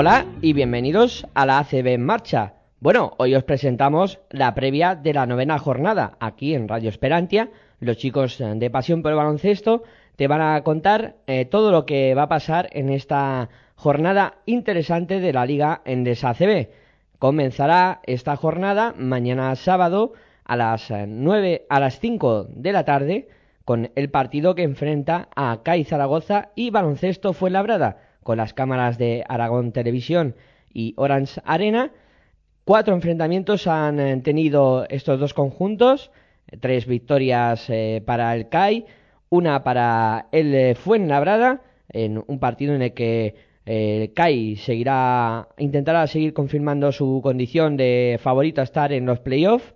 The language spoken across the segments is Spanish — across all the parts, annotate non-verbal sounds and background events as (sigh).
Hola y bienvenidos a la ACB en marcha. Bueno, hoy os presentamos la previa de la novena jornada aquí en Radio Esperantia. Los chicos de Pasión por el Baloncesto te van a contar eh, todo lo que va a pasar en esta jornada interesante de la Liga Endesa ACB. Comenzará esta jornada mañana sábado a las 9 a las 5 de la tarde con el partido que enfrenta a CAI Zaragoza y Baloncesto Fuenlabrada, con las cámaras de Aragón Televisión y Orange Arena. Cuatro enfrentamientos han eh, tenido estos dos conjuntos, tres victorias eh, para el CAI, una para el eh, Fuenlabrada, en un partido en el que el CAI seguirá, intentará seguir confirmando su condición de favorito a estar en los playoffs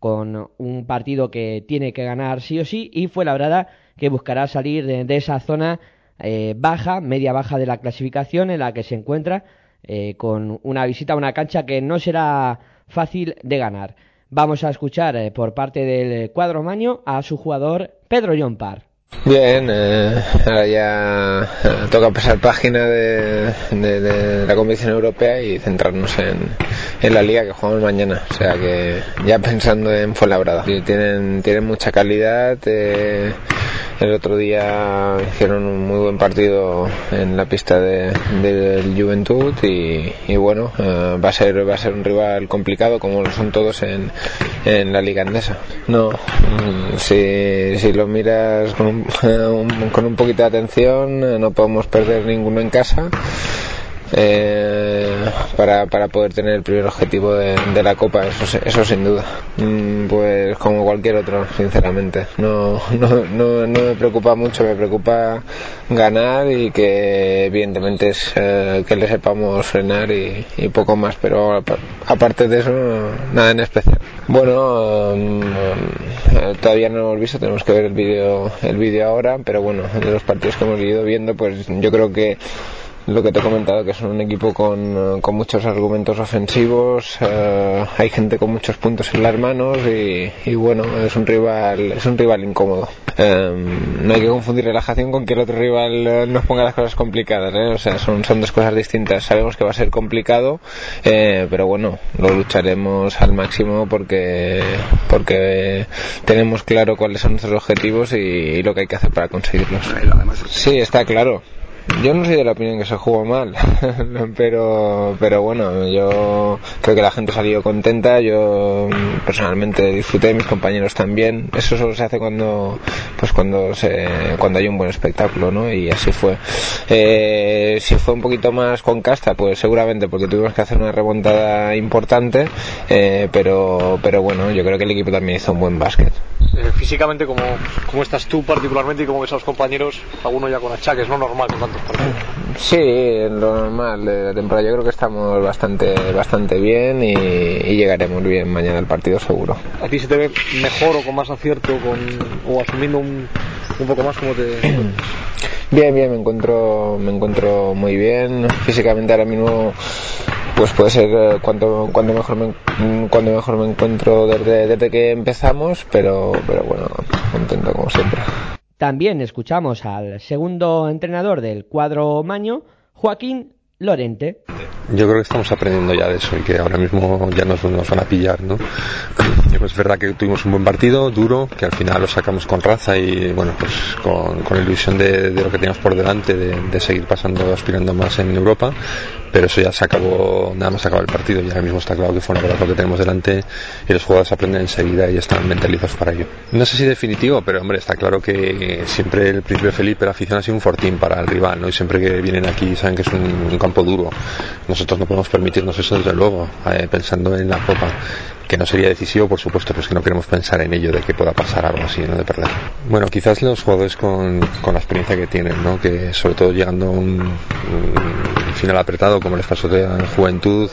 con un partido que tiene que ganar sí o sí y fue la verdad que buscará salir de, esa zona eh, baja, media baja de la clasificación en la que se encuentra eh, con una visita a una cancha que no será fácil de ganar. Vamos a escuchar eh, por parte del cuadro maño a su jugador Pedro John. Bien, eh, ahora ya eh, toca pasar página de, la competición europea y centrarnos en, la liga que jugamos mañana. O sea que ya pensando en Fuenlabrada. Tienen, tienen mucha calidad. Eh, el otro día hicieron un muy buen partido en la pista del de, Juventud y, bueno, eh, va, a ser, va a ser un rival complicado como lo son todos en, en la liga andesa. No, mm, si, si lo miras con un, (laughs) con un poquito de atención, no podemos perder ninguno en casa eh, para, para poder tener el primer objetivo de, la Copa, eso, eso sin duda. Mm, pues como cualquier otro, sinceramente. No, no, no, no me preocupa mucho, me preocupa ganar y que evidentemente es eh, que le sepamos frenar y, poco más, pero aparte de eso, nada en especial. Bueno, mm, eh, todavía no hemos visto, tenemos que ver el vídeo el vídeo ahora, pero bueno, de los partidos que hemos ido viendo, pues yo creo que lo que te he comentado, que son un equipo con, con muchos argumentos ofensivos, eh, hay gente con muchos puntos en las manos y, y bueno, es un rival, es un rival incómodo. Eh, no hay que confundir relajación con que el otro rival eh, nos ponga las cosas complicadas, o sea, son, son dos cosas distintas. Sabemos que va a ser complicado, pero bueno, lo lucharemos al máximo porque, porque tenemos claro cuáles son nuestros objetivos y, y lo que hay que hacer para conseguirlos. Sí, está claro yo no soy de la opinión que se jugó mal, (laughs) pero, pero bueno, yo creo que la gente salió contenta, yo personalmente disfruté, mis compañeros también. Eso solo se hace cuando, pues cuando se, cuando hay un buen espectáculo, ¿no? Y así fue. Eh, si fue un poquito más con casta, pues seguramente porque tuvimos que hacer una remontada importante, eh, pero, pero bueno, yo creo que el equipo también hizo un buen básquet. Eh, físicamente, ¿cómo, ¿cómo estás tú particularmente y cómo ves a los compañeros? Alguno ya con achaques, ¿no? Normal con Sí, lo normal de la temporada. Yo creo que estamos bastante bastante bien y, llegaremos bien mañana al partido seguro. ¿A ti se te ve mejor o con más acierto con, o asumiendo un, un poco más como te... (clears throat) Bien, bien, me encuentro, me encuentro muy bien. Físicamente ahora mismo pues puede ser eh, cuando, cuando, mejor me, cuando mejor me encuentro desde, desde que empezamos, pero, pero bueno, contento como siempre. También escuchamos al segundo entrenador del cuadro Maño, Joaquín Lorente. Yo creo que estamos aprendiendo ya de eso y que ahora mismo ya nos, nos van a pillar, ¿no? Pues es verdad que tuvimos un buen partido, duro, que al final lo sacamos con raza y bueno, pues con, ilusión de, de, lo que teníamos por delante, de, de, seguir pasando, aspirando más en Europa, pero eso ya se acabó, nada más acabó el partido y ahora mismo está claro que fue una lo que tenemos delante y los jugadores aprenden enseguida y están mentalizados para ello. No sé si definitivo, pero hombre, está claro que siempre el príncipe Felipe, la afición ha sido un fortín para el rival, ¿no? Y siempre que vienen aquí saben que es un, un campo duro. Nosotros no podemos permitirnos eso desde luego, eh, pensando en la Copa que no sería decisivo, por supuesto, pues que no queremos pensar en ello de que pueda pasar algo así, ¿no? De perder. Bueno, quizás los jugadores con, con la experiencia que tienen, ¿no? Que sobre todo llegando a un, final apretado, como les pasó de Juventud,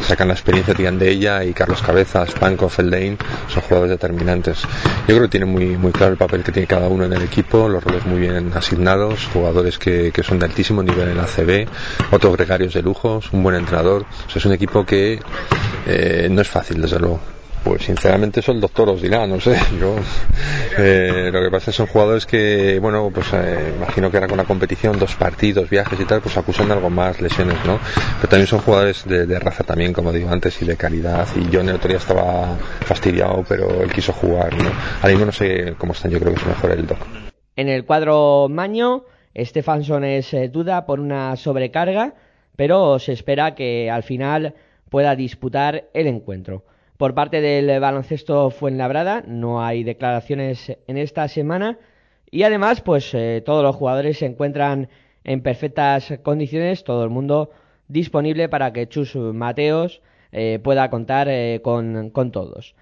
sacan la experiencia, tiran de ella y Carlos Cabezas, Panko, Feldain son jugadores determinantes. Yo creo que tienen muy, muy claro el papel que tiene cada uno en el equipo, los roles muy bien asignados, jugadores que, que son de altísimo nivel en la CB, otros gregarios de lujos, un buen entrenador. O sea, es un equipo que eh, no es fácil, desde luego. Pues sinceramente eso el doctor os dirá, no sé. (laughs) Yo, eh, lo que pasa es que son jugadores que, bueno, pues eh, imagino que ahora con la competición, dos partidos, viajes y tal, pues acusan de algo más, lesiones, ¿no? Pero también son jugadores de, de raza también, como digo antes, y de calidad. Y yo en el otro día estaba fastidiado, pero él quiso jugar, ¿no? Ahora mismo no sé cómo están, yo creo que es mejor el doc. En el cuadro Maño, Stefanson es eh, duda por una sobrecarga, pero se espera que al final pueda disputar el encuentro. Por parte del baloncesto Fuenlabrada no hay declaraciones en esta semana y además pues eh, todos los jugadores se encuentran en perfectas condiciones, todo el mundo disponible para que Chus Mateos eh, pueda contar eh, con, con todos.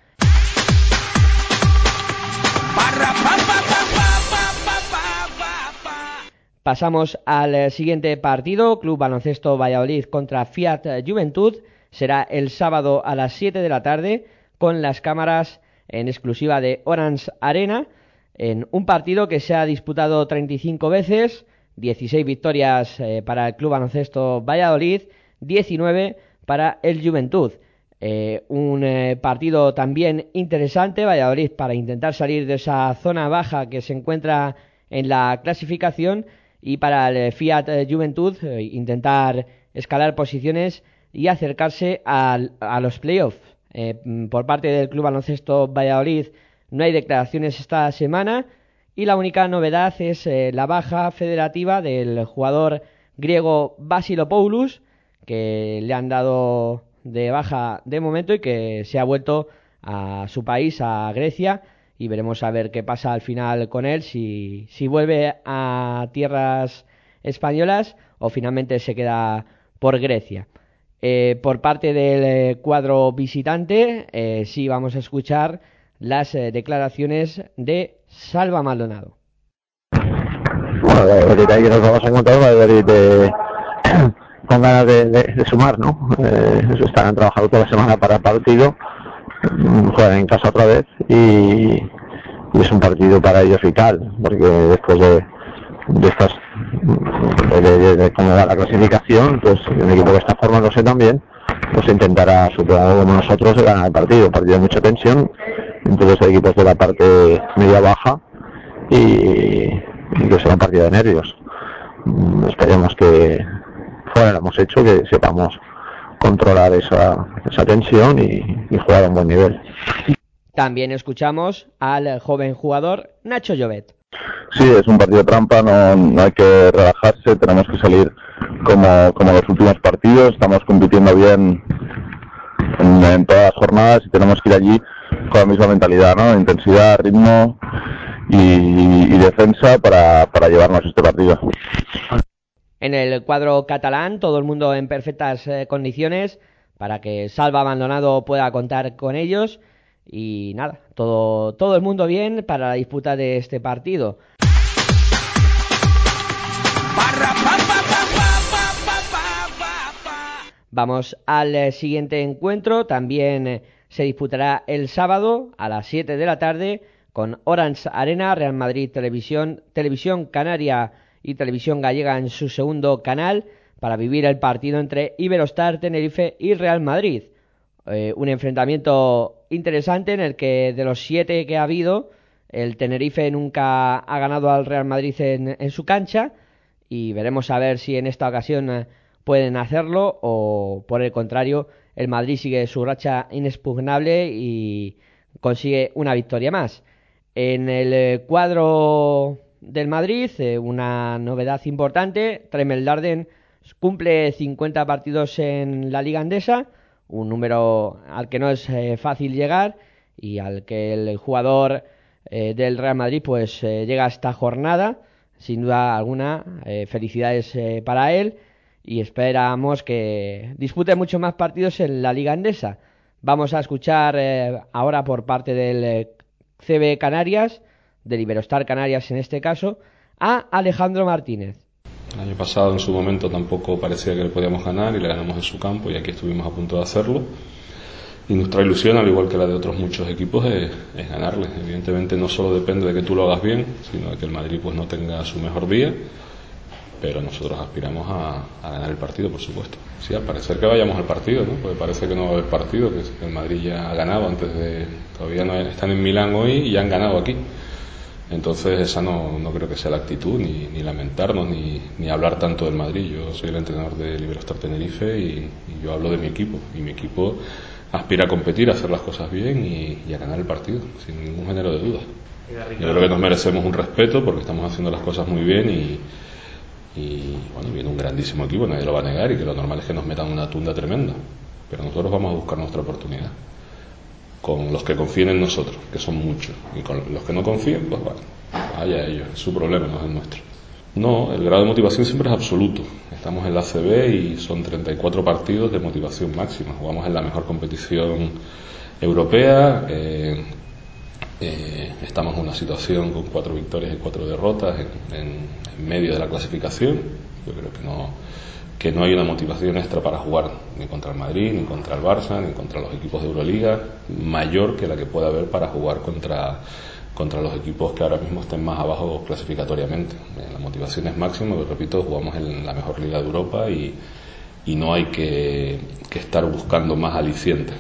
Pasamos al siguiente partido, Club Baloncesto Valladolid contra Fiat Juventud. Será el sábado a las 7 de la tarde con las cámaras en exclusiva de Orange Arena en un partido que se ha disputado 35 veces, 16 victorias eh, para el Club Baloncesto Valladolid, 19 para el Juventud. Eh, un eh, partido también interesante, Valladolid para intentar salir de esa zona baja que se encuentra en la clasificación y para el Fiat Juventud intentar escalar posiciones y acercarse a, los playoffs. Eh, por parte del Club Baloncesto Valladolid no hay declaraciones esta semana y la única novedad es eh, la baja federativa del jugador griego Basilopoulos que le han dado de baja de momento y que se ha vuelto a su país, a Grecia, y veremos a ver qué pasa al final con él, si, si vuelve a tierras españolas o finalmente se queda por Grecia. Eh, por parte del eh, cuadro visitante, eh, sí vamos a escuchar las eh, declaraciones de Salva Maldonado. Bueno, la verdad nos vamos a encontrar (coughs) de, de, con ganas de, sumar, ¿no? Eh, están trabajando toda la semana para el partido, mm, juegan en casa otra vez y, y es un partido para ellos vital, porque después de, de estas de, de, de, cómo va la clasificación, pues un equipo que está formándose también, pues intentará, supongo como nosotros, ganar el partido. Partido de mucha tensión entre los equipos de la parte media baja y, que será un partido de nervios. Mm, esperemos que fuera lo hemos hecho, que sepamos controlar esa, esa tensión y, y jugar a buen nivel. También escuchamos al joven jugador Nacho Llobet. Sí, es un partido trampa, no, no, hay que relajarse, tenemos que salir como, como los últimos partidos, estamos compitiendo bien en, todas las jornadas y tenemos que ir allí con la misma mentalidad, ¿no? Intensidad, ritmo y, y defensa para, para llevarnos este partido. En el cuadro catalán, todo el mundo en perfectas eh, condiciones para que Salva Abandonado pueda contar con ellos. Y nada, todo, todo el mundo bien para la disputa de este partido. Vamos al eh, siguiente encuentro, también eh, se disputará el sábado a las 7 de la tarde con Orange Arena, Real Madrid Televisión, Televisión Canaria y Televisión Gallega en su segundo canal para vivir el partido entre Iberostar, Tenerife y Real Madrid. Eh, un enfrentamiento interesante en el que de los siete que ha habido, el Tenerife nunca ha ganado al Real Madrid en, en su cancha y veremos a ver si en esta ocasión eh, pueden hacerlo o por el contrario el Madrid sigue su racha inexpugnable y consigue una victoria más. En el eh, cuadro del Madrid, una novedad importante, Tremel Darden cumple 50 partidos en la Liga Andesa, un número al que no es eh, fácil llegar y al que el jugador eh, del Real Madrid pues eh, llega a esta jornada sin duda alguna felicidades para él y esperamos que dispute muchos más partidos en la Liga Andesa Vamos a escuchar ahora por parte del CB Canarias, del Iberostar Canarias en este caso, a Alejandro Martínez. El año pasado en su momento tampoco parecía que le podíamos ganar y le ganamos en su campo y aquí estuvimos a punto de hacerlo. Y nuestra ilusión, al igual que la de otros muchos equipos, es, es ganarle. Evidentemente no solo depende de que tú lo hagas bien, sino de que el Madrid pues no tenga su mejor día pero nosotros aspiramos a, ganar el partido, por supuesto. Sí, al parecer que vayamos al partido, ¿no? Porque parece que no va a haber partido, que el Madrid ya ha ganado antes de... Todavía no están en Milán hoy y ya han ganado aquí. Entonces esa no, no creo que sea la actitud, ni, ni lamentarnos, ni, ni, hablar tanto del Madrid. Yo soy el entrenador de Liberostar Tenerife y, yo hablo de mi equipo. Y mi equipo aspira a competir, a hacer las cosas bien y, a ganar el partido, sin ningún género de duda. Yo creo que nos merecemos un respeto porque estamos haciendo las cosas muy bien y y bueno, viene un grandísimo equipo, nadie lo va a negar y que lo normal es que nos metan una tunda tremenda. Pero nosotros vamos a buscar nuestra oportunidad. Con los que confíen en nosotros, que son muchos. Y con los que no confíen, pues bueno, vaya ellos, es su problema, no es el nuestro. No, el grado de motivación siempre es absoluto. Estamos en la CB y son 34 partidos de motivación máxima. Jugamos en la mejor competición europea. Eh, eh, estamos en una situación con cuatro victorias y cuatro derrotas en, medio de la clasificación. Yo creo que no, que no hay una motivación extra para jugar ni contra el Madrid, ni contra el Barça, ni contra los equipos de Euroliga, mayor que la que pueda haber para jugar contra, contra los equipos que ahora mismo estén más abajo clasificatoriamente. Eh, la motivación es máxima, pero repito, jugamos en la mejor liga de Europa y, y no hay que, que, estar buscando más alicientes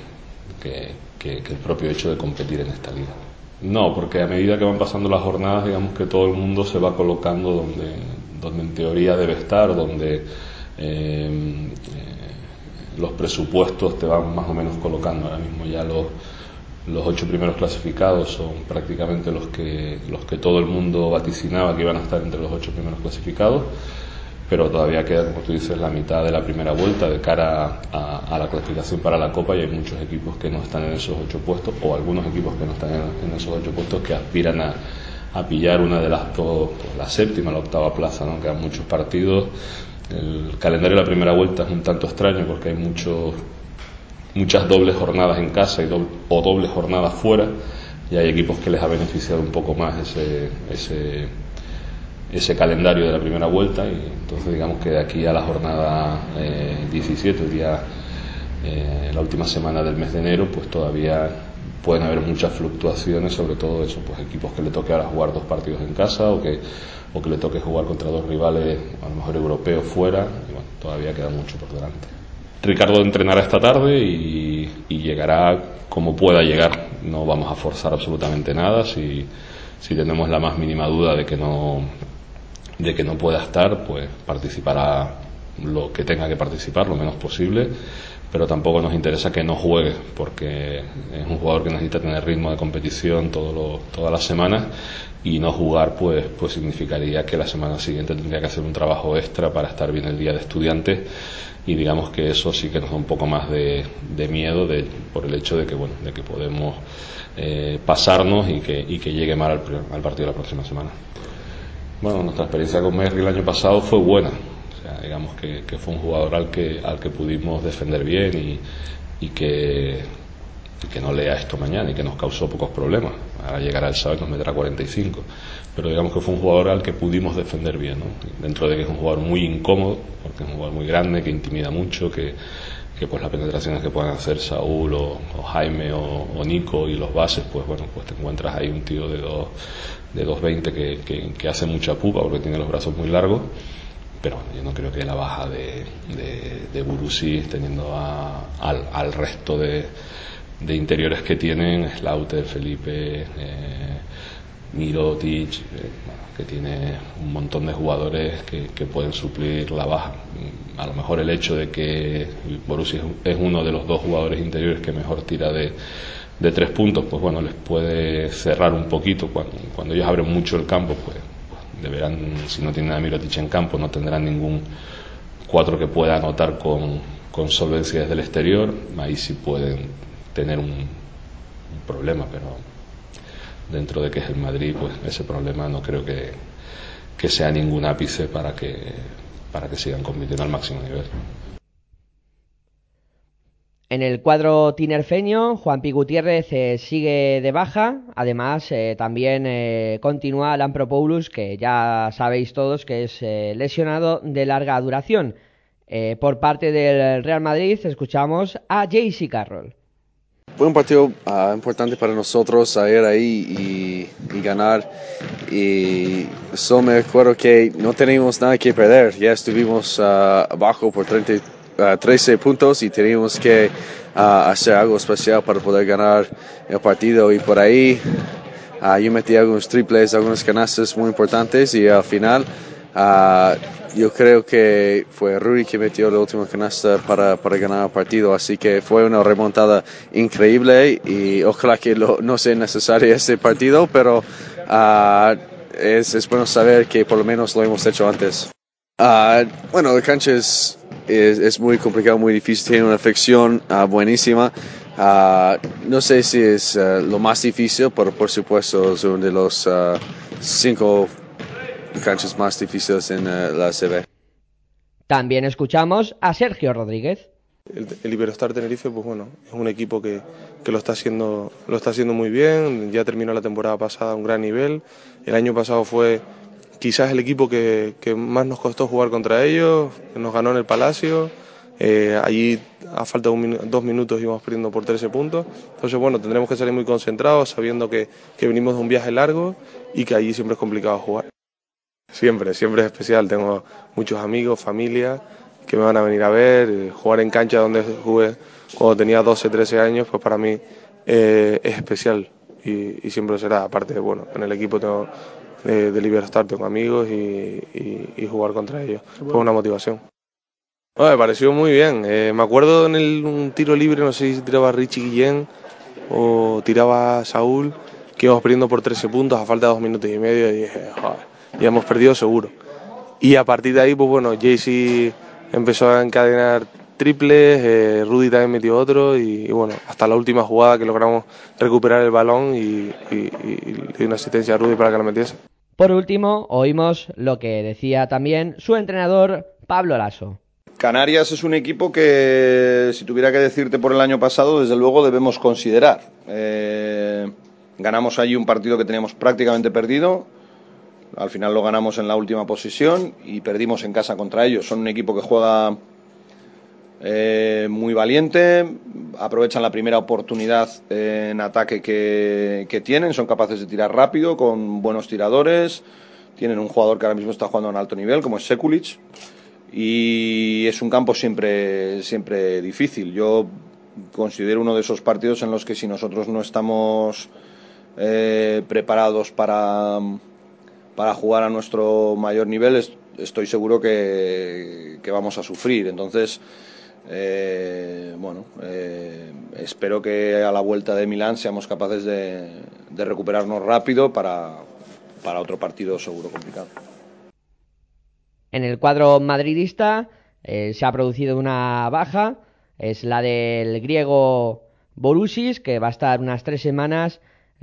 que, que el propio hecho de competir en esta liga. No, porque a medida que van pasando las jornadas, digamos que todo el mundo se va colocando donde, donde en teoría debe estar, donde eh, eh, los presupuestos te van más o menos colocando. Ahora mismo ya los, los ocho primeros clasificados son prácticamente los que, los que todo el mundo vaticinaba que iban a estar entre los ocho primeros clasificados pero todavía queda, como tú dices, la mitad de la primera vuelta de cara a, la clasificación para la Copa y hay muchos equipos que no están en esos ocho puestos o algunos equipos que no están en, esos ocho puestos que aspiran a, pillar una de las dos, la séptima, la octava plaza, ¿no? Quedan muchos partidos. El calendario de la primera vuelta es un tanto extraño porque hay muchos, muchas dobles jornadas en casa y o dobles jornadas fuera y hay equipos que les ha beneficiado un poco más ese, ese ese calendario de la primera vuelta y entonces digamos que de aquí a la jornada 17, eh, día, eh, la última semana del mes de enero, pues todavía pueden haber muchas fluctuaciones, sobre todo eso, pues equipos que le toque ahora jugar dos partidos en casa o que, o que le toque jugar contra dos rivales, a lo mejor europeos fuera, todavía queda mucho por delante. Ricardo entrenará esta tarde y, y llegará como pueda llegar, no vamos a forzar absolutamente nada, si, si tenemos la más mínima duda de que no de que no pueda estar, pues participará lo que tenga que participar, lo menos posible, pero tampoco nos interesa que no juegue, porque es un jugador que necesita tener ritmo de competición todo todas las semanas y no jugar pues, pues significaría que la semana siguiente tendría que hacer un trabajo extra para estar bien el día de estudiante y digamos que eso sí que nos da un poco más de, miedo de, por el hecho de que bueno de que podemos eh, pasarnos y que, y que llegue mal al, al partido de la próxima semana. Bueno, nuestra experiencia con Merri el año pasado fue buena. O digamos que, fue un jugador al que, al que pudimos defender bien y, que, que no lea esto mañana y que nos causó pocos problemas. Ahora llegará el sábado y nos meterá 45. Pero digamos que fue un jugador al que pudimos defender bien. ¿no? Dentro de que es un jugador muy incómodo, porque es un jugador muy grande, que intimida mucho, que, que pues las penetraciones que puedan hacer Saúl o, Jaime o, Nico y los bases, pues bueno, pues te encuentras ahí un tío de dos de 2.20 que, que, hace mucha pupa porque tiene los brazos muy largos, pero yo no creo que la baja de, de, de Burusi, teniendo al, al, resto de, de, interiores que tienen, Slaughter, Felipe, eh, Mirotic, eh, que tiene un montón de jugadores que, que, pueden suplir la baja. A lo mejor el hecho de que Borussia es uno de los dos jugadores interiores que mejor tira de, de tres puntos, pues bueno, les puede cerrar un poquito. Cuando, cuando ellos abren mucho el campo, pues, deberán, si no tienen a Mirotic en campo, no tendrán ningún cuatro que pueda anotar con, con solvencia desde el exterior. Ahí sí pueden tener un, problema, pero dentro de que es el Madrid, pues ese problema no creo que, que sea ningún ápice para que, para que sigan compitiendo al máximo nivel. En el cuadro tinerfeño, Juan Pi Gutiérrez eh, sigue de baja. Además, eh, también eh, continúa Lampropoulos, que ya sabéis todos que es eh, lesionado de larga duración. Eh, por parte del Real Madrid, escuchamos a JC Carroll. Fue un partido ah, importante para nosotros a ir ahí y, y ganar. Y solo me acuerdo que no teníamos nada que perder. Ya estuvimos ah, abajo por 30, ah, 13 puntos y teníamos que ah, hacer algo especial para poder ganar el partido. Y por ahí ah, yo metí algunos triples, algunas canastas muy importantes y al final ah, yo creo que fue Rudy que metió la última canasta para, para ganar el partido, así que fue una remontada increíble y ojalá que lo- no sea necesario este partido, pero es, es bueno saber que por lo menos lo hemos hecho antes. Ah, bueno, la cancha es, es, es muy complicado, muy difícil, tiene una fricción ah, buenísima. Ah, no sé si es lo más difícil, pero por supuesto es uno de los cinco canchas más difíciles en la CB. También escuchamos a Sergio Rodríguez. El, el Iberostar Tenerife, pues bueno, es un equipo que, que lo, está haciendo, lo está haciendo muy bien, ya terminó la temporada pasada a un gran nivel, el año pasado fue quizás el equipo que, más nos costó jugar contra ellos, que nos ganó en el Palacio, eh, allí a falta de un dos minutos íbamos perdiendo por 13 puntos, entonces bueno, tendremos que salir muy concentrados sabiendo que, que venimos de un viaje largo y que allí siempre es complicado jugar. Siempre, siempre es especial. Tengo muchos amigos, familia que me van a venir a ver. eh, Jugar en cancha donde jugué cuando tenía 12, 13 años, pues para mí eh, es especial y, y siempre lo será. Aparte, bueno, en el equipo tengo eh, de Liberostar tengo amigos y, y- y jugar contra ellos. Fue una motivación. No, me pareció muy bien. Eh, me acuerdo en el, un tiro libre, no sé si tiraba Richie Guillén o tiraba Saúl, que íbamos perdiendo por 13 puntos a falta de dos minutos y medio y dije, joder, ya hemos perdido seguro. Y a partir de ahí, pues bueno, Jaycee empezó a encadenar triples, eh, Rudy también metió otro y, y bueno, hasta la última jugada que logramos recuperar el balón y, y- y- y le di una asistencia a Rudy para que la metiese. Por último, oímos lo que decía también su entrenador Pablo Lasso. Canarias es un equipo que, si tuviera que decirte por el año pasado, desde luego debemos considerar. Eh, ganamos allí un partido que teníamos prácticamente perdido. Al final lo ganamos en la última posición y perdimos en casa contra ellos. Son un equipo que juega eh, muy valiente, aprovechan la primera oportunidad en ataque que, que tienen, son capaces de tirar rápido, con buenos tiradores. Tienen un jugador que ahora mismo está jugando a un alto nivel, como es Sekulic y es un campo siempre, siempre difícil. Yo considero uno de esos partidos en los que si nosotros no estamos eh, preparados para, para jugar a nuestro mayor nivel, es- estoy seguro que vamos a sufrir. Entonces, eh, bueno, eh, espero que a la vuelta de Milán seamos capaces de, recuperarnos rápido para, para otro partido seguro complicado. En el cuadro madridista eh, se ha producido una baja, es la del griego Borussis, que va a estar unas tres semanas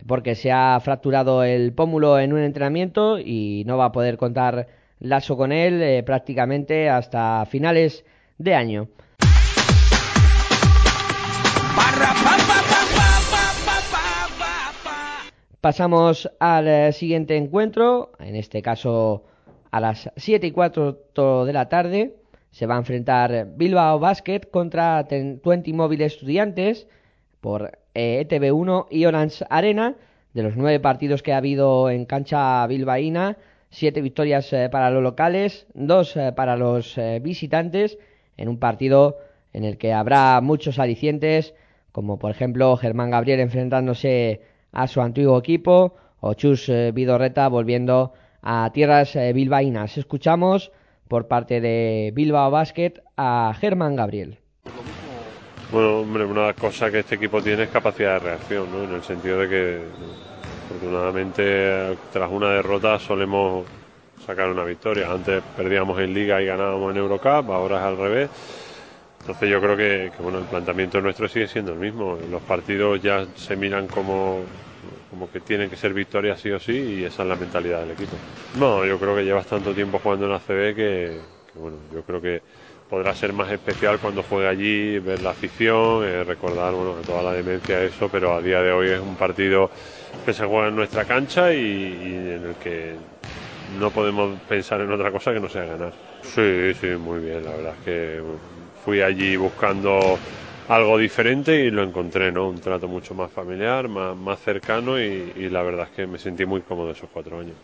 porque se ha fracturado el pómulo en un entrenamiento y no va a poder contar Lasso con él prácticamente hasta finales de año. Pasamos al eh, siguiente encuentro, en este caso a las 7 y 4 de la tarde. Se va a enfrentar Bilbao Basket contra Ten- 20 Móviles Estudiantes por eh, ETV1 y Orange Arena. De los nueve partidos que ha habido en cancha bilbaína, siete victorias eh, para los locales, dos para los visitantes, en un partido en el que habrá muchos alicientes, como por ejemplo Germán Gabriel enfrentándose a su antiguo equipo, o Chus eh, Vidorreta volviendo a tierras eh, bilbaínas. Escuchamos por parte de Bilbao Basket a Germán Gabriel. Bueno, hombre, una cosa que este equipo tiene es capacidad de reacción, ¿no? En el sentido de que, afortunadamente, tras una derrota solemos sacar una victoria. Antes perdíamos en Liga y ganábamos en Eurocup, ahora es al revés. Entonces yo creo que, bueno, el planteamiento nuestro sigue siendo el mismo. Los partidos ya se miran como, como que tienen que ser victorias sí o sí y esa es la mentalidad del equipo. No, yo creo que llevas tanto tiempo jugando en la CB que, bueno, yo creo que podrá ser más especial cuando juegue allí, ver la afición, eh, recordar bueno, toda la demencia eso, pero a día de hoy es un partido que se juega en nuestra cancha y, y en el que no podemos pensar en otra cosa que no sea ganar. Sí, sí, muy bien, la verdad es que fui allí buscando algo diferente y lo encontré, ¿no? Un trato mucho más familiar, más, más cercano y, la verdad es que me sentí muy cómodo esos cuatro años.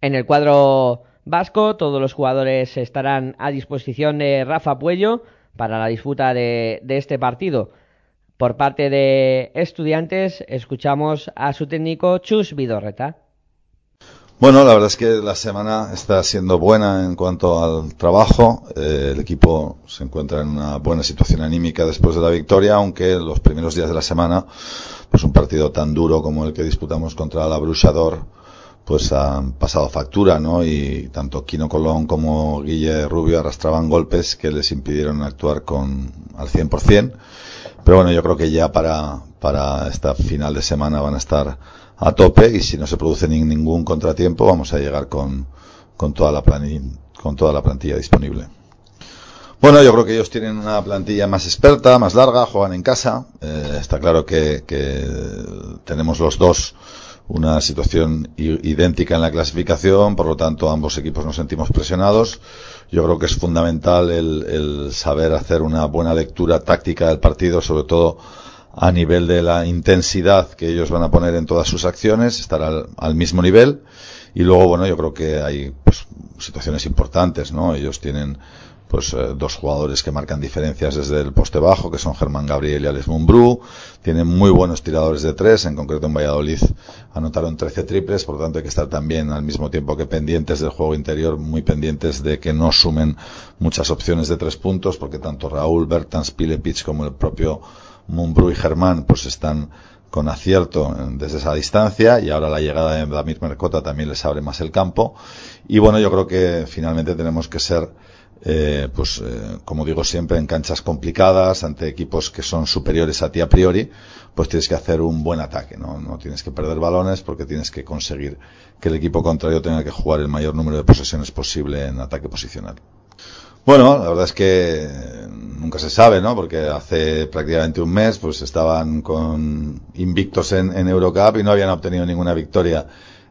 En el cuadro vasco, todos los jugadores estarán a disposición de Rafa Puello para la disputa de, de este partido. Por parte de estudiantes, escuchamos a su técnico Chus Vidorreta. Bueno, la verdad es que la semana está siendo buena en cuanto al trabajo. Eh, el equipo se encuentra en una buena situación anímica después de la victoria, aunque los primeros días de la semana, pues un partido tan duro como el que disputamos contra la Bruchador, pues han pasado factura, ¿no? Y tanto Quino Colón como Guille Rubio arrastraban golpes que les impidieron actuar con al 100%. Pero bueno, yo creo que ya para, para esta final de semana van a estar a tope y si no se produce ni, ningún contratiempo vamos a llegar con, con, toda la con toda la plantilla disponible. Bueno, yo creo que ellos tienen una plantilla más experta, más larga, juegan en casa. Eh, está claro que, que, tenemos los dos una situación idéntica en la clasificación, por lo tanto ambos equipos nos sentimos presionados. Yo creo que es fundamental el, el saber hacer una buena lectura táctica del partido, sobre todo a nivel de la intensidad que ellos van a poner en todas sus acciones, estar al, al mismo nivel. Y luego, bueno, yo creo que hay pues, situaciones importantes, ¿no? Ellos tienen pues eh, dos jugadores que marcan diferencias desde el poste bajo, que son Germán Gabriel y Alex Mumbrú. Tienen muy buenos tiradores de tres, en concreto en Valladolid anotaron 13 triples, por lo tanto hay que estar también al mismo tiempo que pendientes del juego interior, muy pendientes de que no sumen muchas opciones de tres puntos, porque tanto Raúl, Bertans, Pilepich como el propio Mumbrú y Germán pues están con acierto desde esa distancia y ahora la llegada de Damir Mercota también les abre más el campo. Y bueno yo creo que finalmente tenemos que ser eh, pues eh, como digo siempre en canchas complicadas ante equipos que son superiores a ti a priori pues tienes que hacer un buen ataque no, no tienes que perder balones porque tienes que conseguir que el equipo contrario tenga que jugar el mayor número de posesiones posible en ataque posicional bueno, la verdad es que nunca se sabe, ¿no? Porque hace prácticamente un mes, pues estaban con invictos en, en Eurocup y no habían obtenido ninguna victoria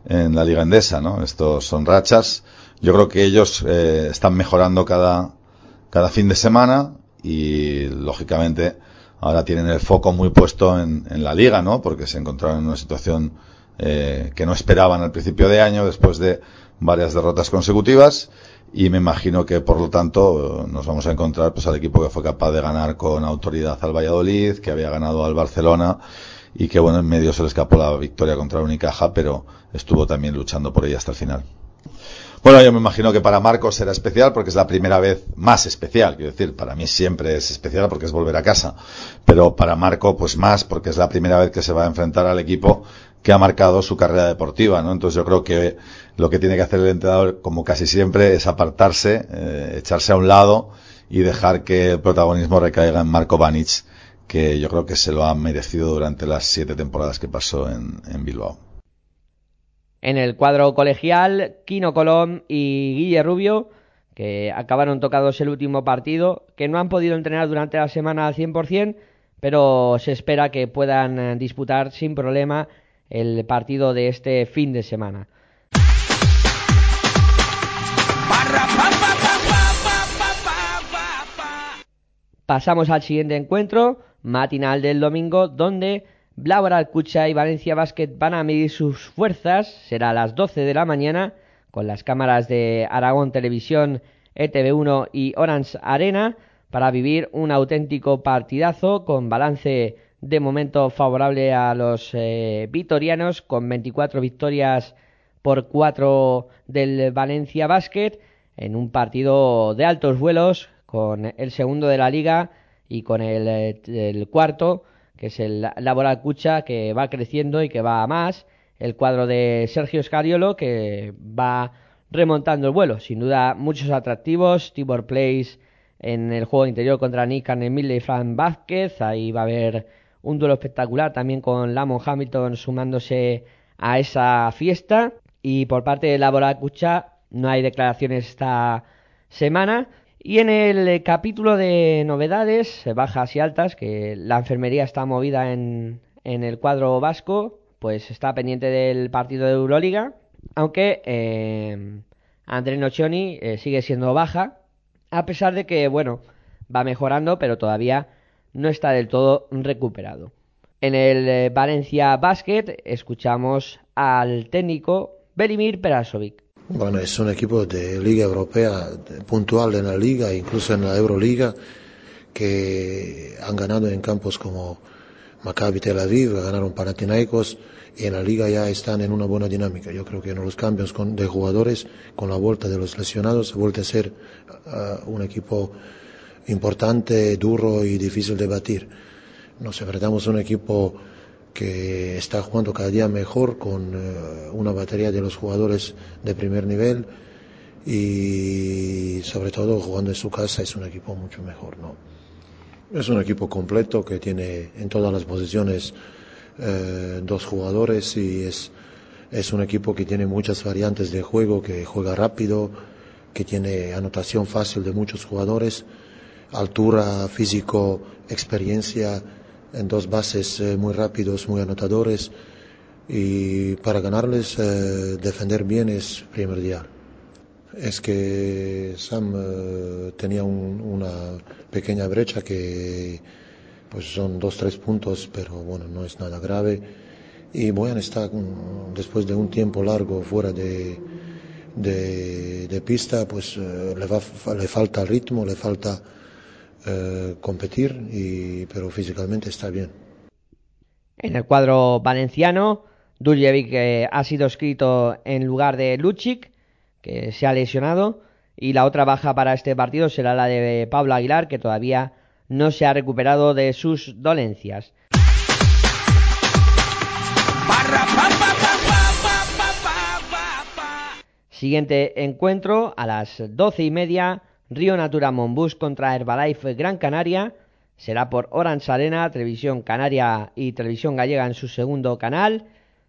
en la Liga Endesa, ¿no? Estos son rachas. Yo creo que ellos eh, están mejorando cada, cada fin de semana y, lógicamente, ahora tienen el foco muy puesto en, en la Liga, ¿no? Porque se encontraron en una situación eh, que no esperaban al principio de año, después de varias derrotas consecutivas y me imagino que por lo tanto nos vamos a encontrar pues al equipo que fue capaz de ganar con autoridad al Valladolid, que había ganado al Barcelona y que bueno en medio se le escapó la victoria contra el Unicaja, pero estuvo también luchando por ella hasta el final. Bueno, yo me imagino que para Marcos será especial porque es la primera vez más especial. Quiero decir, para mí siempre es especial porque es volver a casa. Pero para Marco, pues más porque es la primera vez que se va a enfrentar al equipo que ha marcado su carrera deportiva, ¿no? Entonces yo creo que lo que tiene que hacer el entrenador, como casi siempre, es apartarse, eh, echarse a un lado y dejar que el protagonismo recaiga en Marco Banic, que yo creo que se lo ha merecido durante las siete temporadas que pasó en, en Bilbao. En el cuadro colegial, Quino Colón y Guille Rubio, que acabaron tocados el último partido, que no han podido entrenar durante la semana al 100%, pero se espera que puedan eh, disputar sin problema el partido de este fin de semana. Pasamos al siguiente encuentro, matinal del domingo, donde Blaugrana Cucha y Valencia Basket van a medir sus fuerzas. Será a las 12 de la mañana con las cámaras de Aragón Televisión, ETV1 y Orange Arena para vivir un auténtico partidazo con balance de momento favorable a los eh, vitorianos con 24 victorias por 4 del Valencia Basket en un partido de altos vuelos con el segundo de la liga y con el, eh, el cuarto que es el Laboral Cucha, que va creciendo y que va a más. El cuadro de Sergio Escariolo, que va remontando el vuelo. Sin duda, muchos atractivos. Tibor Place en el juego interior contra Nick Emile y Fran Vázquez. Ahí va a haber un duelo espectacular también con Lamon Hamilton sumándose a esa fiesta. Y por parte de Laboral Cucha no hay declaraciones esta semana Y en el capítulo de novedades, bajas y altas, que la enfermería está movida en, en el cuadro vasco, pues está pendiente del partido de Euroliga, aunque eh, André Nocioni eh, sigue siendo baja, a pesar de que, bueno, va mejorando, pero todavía no está del todo recuperado. En el eh, Valencia Basket escuchamos al técnico Belimir Perasovic. Bueno, es un equipo de Liga Europea puntual en la Liga, incluso en la Euroliga, que han ganado en campos como Maccabi Tel Aviv, ganaron Panathinaikos y en la Liga ya están en una buena dinámica. Yo creo que en los cambios de jugadores, con la vuelta de los lesionados, vuelve a ser uh, un equipo importante, duro y difícil de batir. Nos enfrentamos a un equipo que está jugando cada día mejor con uh, una batería de los jugadores de primer nivel y sobre todo jugando en su casa es un equipo mucho mejor, ¿no? Es un equipo completo que tiene en todas las posiciones eh, dos jugadores y es, es un equipo que tiene muchas variantes de juego, que juega rápido, que tiene anotación fácil de muchos jugadores, altura, físico, experiencia en dos bases eh, muy rápidos, muy anotadores y para ganarles eh, defender bien es primordial. Es que Sam eh, tenía un, una pequeña brecha que pues son dos, tres puntos, pero bueno, no es nada grave. Y Boyan está, después de un tiempo largo fuera de, de, de pista, pues eh, le, va, le falta ritmo, le falta eh, competir, y, pero físicamente está bien. En el cuadro valenciano, Duljevic eh, ha sido escrito en lugar de Luchik, que se ha lesionado, y la otra baja para este partido será la de Pablo Aguilar, que todavía no se ha recuperado de sus dolencias. Siguiente encuentro a las doce y media, Río Natura Monbus contra Herbalife Gran Canaria. Será por Orange Arena, Televisión Canaria y Televisión Gallega en su segundo canal.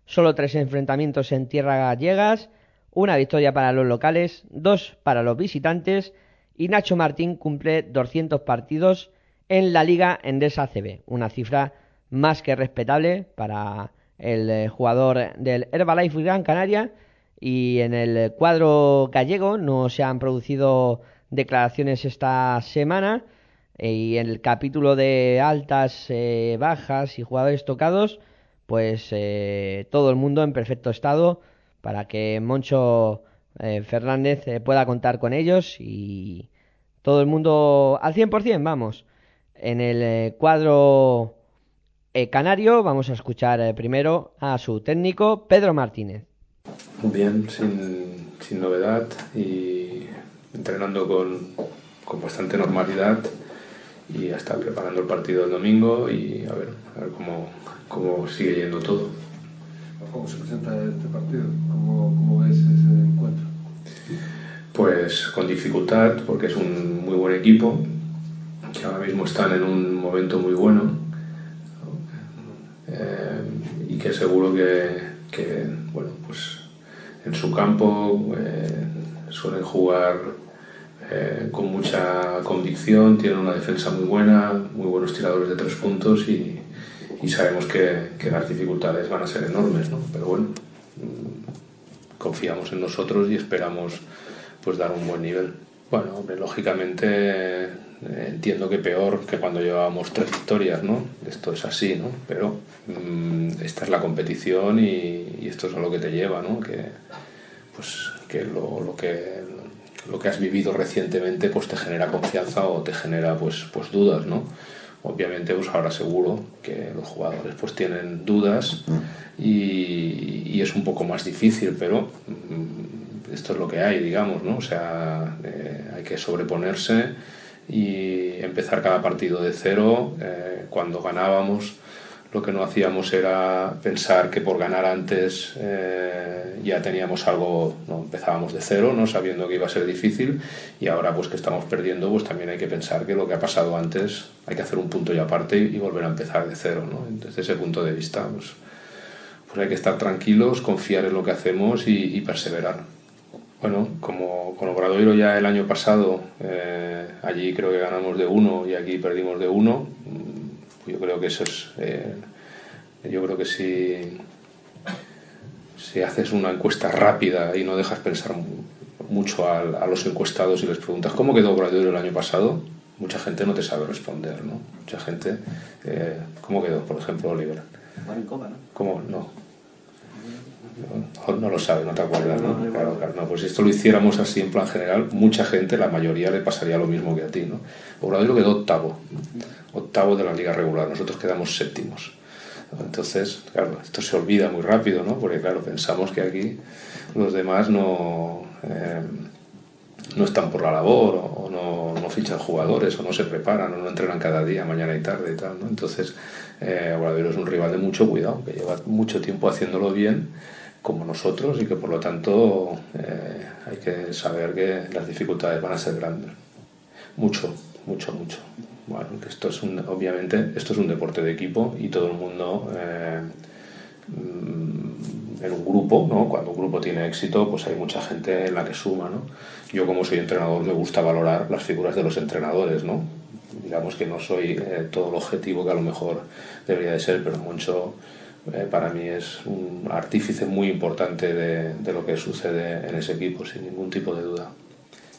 Solo tres enfrentamientos en tierra gallegas, una victoria para los locales, dos para los visitantes y Nacho Martín cumple 200 partidos en la Liga Endesa CB, una cifra más que respetable para el eh, jugador del Herbalife Gran Canaria y en el cuadro gallego no se han producido declaraciones esta semana eh, y en el capítulo de altas, eh, bajas y jugadores tocados pues todo el mundo en perfecto estado para que Moncho Fernández pueda contar con ellos y todo el mundo al 100%, vamos. En el eh, cuadro eh, canario vamos a escuchar eh, primero a su técnico Pedro Martínez. Bien, sin, sin novedad y entrenando con, con, bastante normalidad y hasta preparando el partido del domingo y a ver, a ver cómo, cómo sigue yendo todo. ¿Cómo se presenta este partido? ¿Cómo, ¿Cómo, ves ese encuentro? Pues con dificultad porque es un muy buen equipo que ahora mismo están en un momento muy bueno eh, y que seguro que, que, bueno, pues en su campo eh, suelen jugar eh, con mucha convicción, tienen una defensa muy buena, muy buenos tiradores de tres puntos y, y sabemos que, que, las dificultades van a ser enormes, ¿no? pero bueno, confiamos en nosotros y esperamos pues dar un buen nivel. Bueno, hombre, lógicamente eh, entiendo que peor que cuando llevábamos tres victorias, ¿no? Esto es así, ¿no? Pero mmm, esta es la competición y, y, esto es a lo que te lleva, ¿no? Que, pues, que lo, lo, que lo que has vivido recientemente pues te genera confianza o te genera pues, pues dudas, ¿no? Obviamente pues ahora seguro que los jugadores pues tienen dudas y, y es un poco más difícil, pero mmm, esto es lo que hay, digamos, ¿no? O sea, eh, hay que sobreponerse y empezar cada partido de cero. Eh, cuando ganábamos, lo que no hacíamos era pensar que por ganar antes eh, ya teníamos algo, no empezábamos de cero, no sabiendo que iba a ser difícil y ahora pues que estamos perdiendo, pues también hay que pensar que lo que ha pasado antes hay que hacer un punto y aparte y volver a empezar de cero, ¿no? Desde ese punto de vista, pues, pues hay que estar tranquilos, confiar en lo que hacemos y, y perseverar. Bueno, como con Obradoiro ya el año pasado, eh, allí creo que ganamos de uno y aquí perdimos de uno. Yo creo que eso es. Eh, yo creo que si, si haces una encuesta rápida y no dejas pensar mucho a, a los encuestados y les preguntas cómo quedó Obradoiro el año pasado, mucha gente no te sabe responder, ¿no? Mucha gente, eh, ¿cómo quedó, por ejemplo, Oliver? ¿Cómo? No. No, no lo sabe, no te acuerdas, ¿no? Claro, claro, no. Pues si esto lo hiciéramos así en plan general, mucha gente, la mayoría, le pasaría lo mismo que a ti, ¿no? Obradoiro quedó octavo, octavo de la liga regular, nosotros quedamos séptimos. Entonces, claro, esto se olvida muy rápido, ¿no? Porque, claro, pensamos que aquí los demás no, eh, no están por la labor o, no, no, fichan jugadores o no se preparan o no entrenan cada día, mañana y tarde y tal, ¿no? Entonces, eh, Obradoiro es un rival de mucho cuidado, que lleva mucho tiempo haciéndolo bien como nosotros y que por lo tanto eh, hay que saber que las dificultades van a ser grandes. Mucho, mucho, mucho. Bueno, que esto es un, obviamente esto es un deporte de equipo y todo el mundo eh, en un grupo, ¿no? Cuando un grupo tiene éxito, pues hay mucha gente en la que suma, ¿no? Yo como soy entrenador me gusta valorar las figuras de los entrenadores, ¿no? Digamos que no soy eh, todo el objetivo que a lo mejor debería de ser, pero Moncho eh, para mí es un artífice muy importante de, de lo que sucede en ese equipo, sin ningún tipo de duda.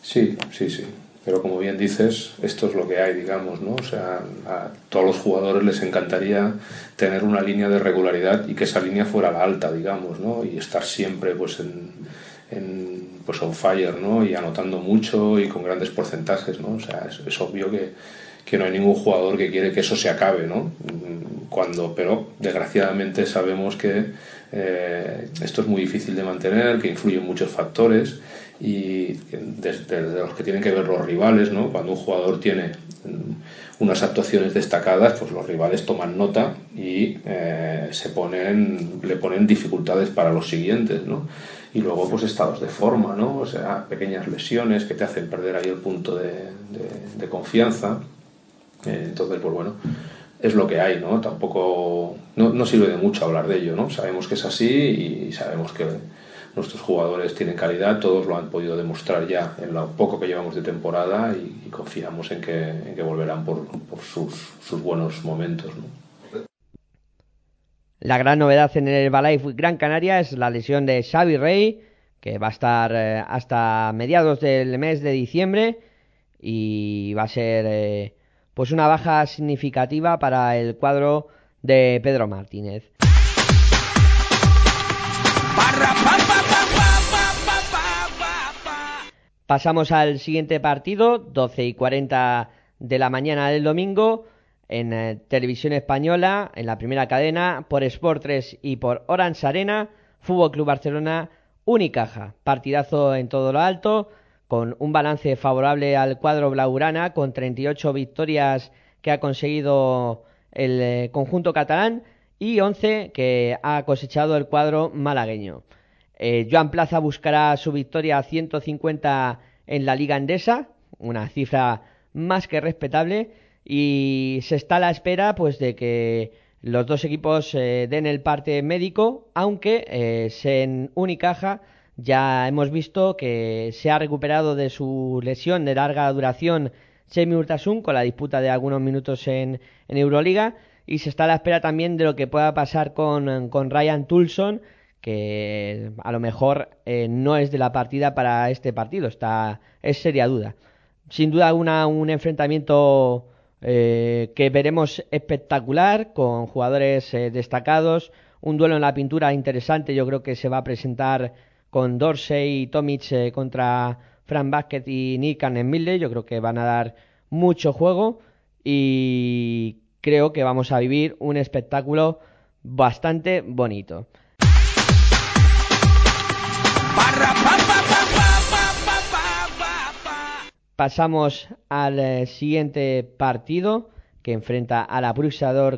Sí, sí, sí. Pero como bien dices, esto es lo que hay, digamos, ¿no? O sea, a todos los jugadores les encantaría tener una línea de regularidad y que esa línea fuera la alta, digamos, ¿no? Y estar siempre, pues, en, en pues on fire, ¿no? Y anotando mucho y con grandes porcentajes, ¿no? O sea, es, es obvio que, que no hay ningún jugador que quiere que eso se acabe, ¿no? Cuando, pero desgraciadamente sabemos que eh, esto es muy difícil de mantener, que influyen muchos factores y desde, los que tienen que ver los rivales, ¿no? Cuando un jugador tiene unas actuaciones destacadas, pues los rivales toman nota y eh, se ponen, le ponen dificultades para los siguientes, ¿no? Y luego, pues estados de forma, ¿no? O sea, pequeñas lesiones que te hacen perder ahí el punto de confianza. Entonces, pues bueno, es lo que hay, ¿no? Tampoco, no, no, sirve de mucho hablar de ello, ¿no? Sabemos que es así y sabemos que nuestros jugadores tienen calidad, todos lo han podido demostrar ya en lo poco que llevamos de temporada y, y confiamos en que, en que, volverán por, por sus, sus, buenos momentos, ¿no? La gran novedad en el Balaifu Gran Canaria es la lesión de Xavi Rey, que va a estar eh, hasta mediados del mes de diciembre y va a ser eh, pues una baja significativa para el cuadro de Pedro Martínez. Pasamos al siguiente partido, 12 y 40 de la mañana del domingo, en eh, televisión española, en la primera cadena, por Sport 3 y por Orange Arena, Fútbol Club Barcelona, Unicaja. Partidazo en todo lo alto, con un balance favorable al cuadro blaugrana, con 38 victorias que ha conseguido el eh, conjunto catalán y 11 que ha cosechado el cuadro malagueño. Eh, Joan Plaza buscará su victoria 150 en la Liga Endesa, una cifra más que respetable, y se está a la espera pues de que los dos equipos eh, den el parte médico, aunque eh, en Unicaja ya hemos visto que se ha recuperado de su lesión de larga duración Semi Urtasun con la disputa de algunos minutos en, en, Euroliga y se está a la espera también de lo que pueda pasar con, con Ryan Tulson que a lo mejor eh, no es de la partida para este partido, está es seria duda. Sin duda alguna un enfrentamiento eh, que veremos espectacular con jugadores eh, destacados, un duelo en la pintura interesante, yo creo que se va a presentar con Dorsey y Tomic eh, contra Fran Basket y Nick Milde, yo creo que van a dar mucho juego y creo que vamos a vivir un espectáculo bastante bonito. Pasamos al eh, siguiente partido que enfrenta a la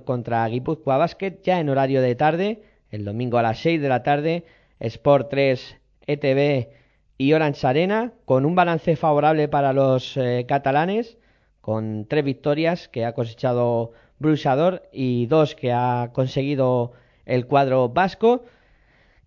contra Guipúzcoa Basket ya en horario de tarde, el domingo a las 6 de la tarde, Sport 3, ETV y Orange Arena, con un balance favorable para los eh, catalanes, con tres victorias que ha cosechado Bruxador y dos que ha conseguido el cuadro vasco.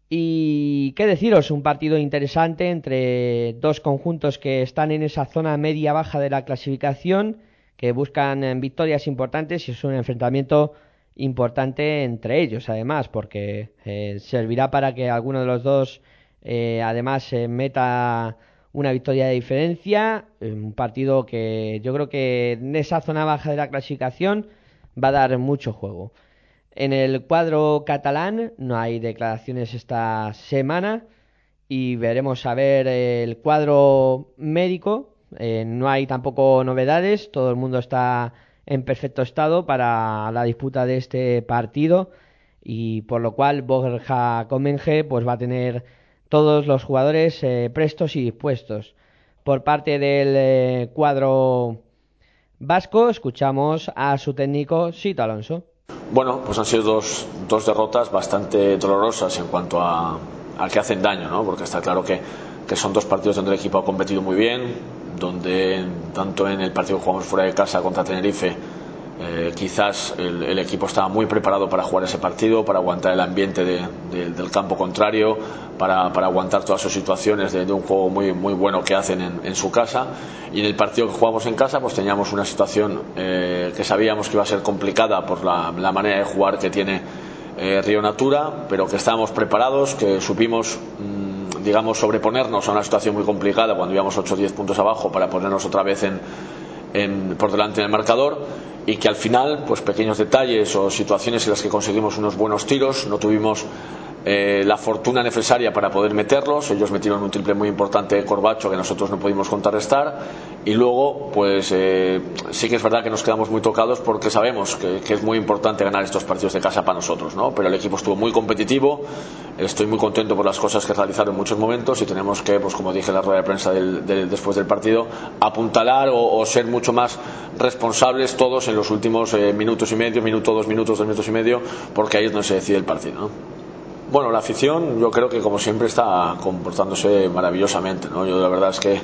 Y qué deciros, un partido interesante entre dos conjuntos que están en esa zona media-baja de la clasificación, que buscan eh, victorias importantes y es un enfrentamiento importante entre ellos, además, porque eh, servirá para que alguno de los dos, eh, además, se meta una victoria de diferencia. Un partido que yo creo que en esa zona baja de la clasificación va a dar mucho juego. En el cuadro catalán no hay declaraciones esta semana y veremos a ver el cuadro médico. Eh, no hay tampoco novedades, todo el mundo está en perfecto estado para la disputa de este partido y por lo cual Borja Comenge pues va a tener todos los jugadores eh, prestos y dispuestos. Por parte del eh, cuadro vasco escuchamos a su técnico Sito Alonso. Bueno, pues han sido dos, dos derrotas bastante dolorosas en cuanto a, a, que hacen daño, ¿no? porque está claro que, que, son dos partidos donde el equipo ha competido muy bien, donde tanto en el partido que jugamos fuera de casa contra Tenerife eh, quizás el, equipo estaba muy preparado para jugar ese partido, para aguantar el ambiente de, de, del campo contrario, para, para, aguantar todas sus situaciones de, un juego muy, muy bueno que hacen en, su casa. Y en el partido que jugamos en casa, pues teníamos una situación eh, que sabíamos que iba a ser complicada por la, manera de jugar que tiene eh, Río Natura, pero que estábamos preparados, que supimos. Mmm, digamos, sobreponernos a una situación muy complicada cuando íbamos 8 o 10 puntos abajo para ponernos otra vez en, en, por delante del marcador y que al final, pues pequeños detalles o situaciones en las que conseguimos unos buenos tiros, no tuvimos eh, la fortuna necesaria para poder meterlos. Ellos metieron un triple muy importante de Corbacho que nosotros no pudimos contrarrestar. Y luego, pues eh, sí que es verdad que nos quedamos muy tocados porque sabemos que, es muy importante ganar estos partidos de casa para nosotros, ¿no? Pero el equipo estuvo muy competitivo. Estoy muy contento por las cosas que realizaron en muchos momentos y tenemos que, pues como dije en la rueda de prensa del, del, después del partido, apuntalar o, o, ser mucho más responsables todos en los últimos eh, minutos y medio, minuto, dos minutos, dos minutos y medio, porque ahí es donde se decide el partido, ¿no? Bueno, la afición yo creo que como siempre está comportándose maravillosamente. ¿no? Yo la verdad es que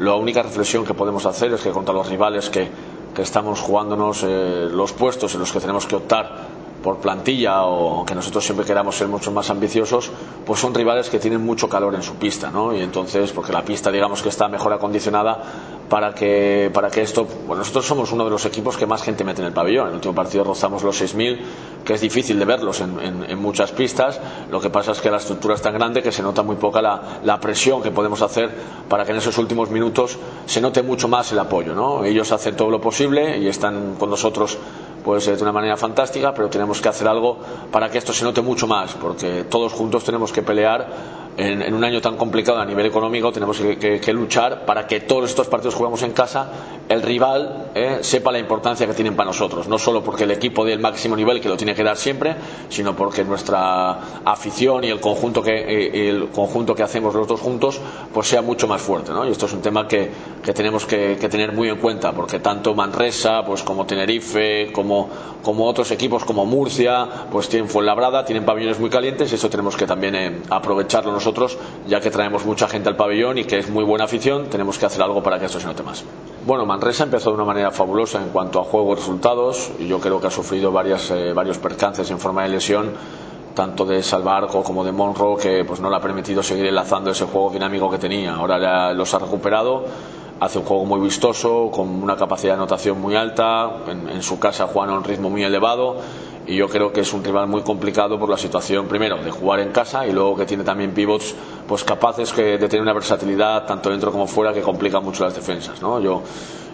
la única reflexión que podemos hacer es que contra los rivales que, que estamos jugándonos eh, los puestos en los que tenemos que optar por plantilla o que nosotros siempre queramos ser mucho más ambiciosos, pues son rivales que tienen mucho calor en su pista, ¿no? Y entonces, porque la pista digamos que está mejor acondicionada para que, para que esto, bueno, nosotros somos uno de los equipos que más gente mete en el pabellón. En el último partido rozamos los 6.000, que es difícil de verlos en, muchas pistas. Lo que pasa es que la estructura es tan grande que se nota muy poca la, presión que podemos hacer para que en esos últimos minutos se note mucho más el apoyo, ¿no? Ellos hacen todo lo posible y están con nosotros pues de una manera fantástica, pero tenemos que hacer algo para que esto se note mucho más, porque todos juntos tenemos que pelear en, un año tan complicado a nivel económico, tenemos que, luchar para que todos estos partidos jugamos en casa, el rival eh, sepa la importancia que tienen para nosotros, no solo porque el equipo dé el máximo nivel que lo tiene que dar siempre, sino porque nuestra afición y el conjunto que, eh, el conjunto que hacemos los dos juntos pues sea mucho más fuerte. ¿no? Y esto es un tema que, que tenemos que, que, tener muy en cuenta, porque tanto Manresa pues como Tenerife, como, como otros equipos como Murcia, pues tienen Fuenlabrada, tienen pabellones muy calientes y eso tenemos que también eh, aprovecharlo nosotros, ya que traemos mucha gente al pabellón y que es muy buena afición, tenemos que hacer algo para que esto se note más. Bueno, Manresa empezó de una manera fabulosa en cuanto a juego y resultados, y yo creo que ha sufrido varias, eh, varios percances en forma de lesión tanto de Salvarco como de Monroe que pues no le ha permitido seguir enlazando ese juego dinámico que tenía. Ahora los ha recuperado, hace un juego muy vistoso, con una capacidad de anotación muy alta, en, en su casa juega a un ritmo muy elevado y yo creo que es un rival muy complicado por la situación primero de jugar en casa y luego que tiene también pivots pues capaces que, de tener una versatilidad tanto dentro como fuera que complica mucho las defensas ¿no? yo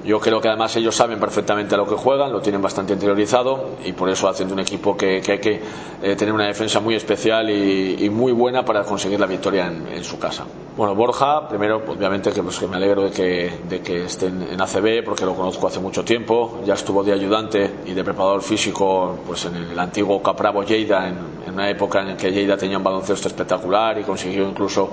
yo creo que además ellos saben perfectamente a lo que juegan, lo tienen bastante interiorizado y por eso hacen de un equipo que, que hay que eh, tener una defensa muy especial y, y, muy buena para conseguir la victoria en, su casa. Bueno, Borja, primero, obviamente que, pues, que me alegro de que, de que esté en, en, ACB porque lo conozco hace mucho tiempo, ya estuvo de ayudante y de preparador físico pues, en el antiguo Capravo Lleida, en, en una época en que Lleida tenía un baloncesto espectacular y consiguió incluso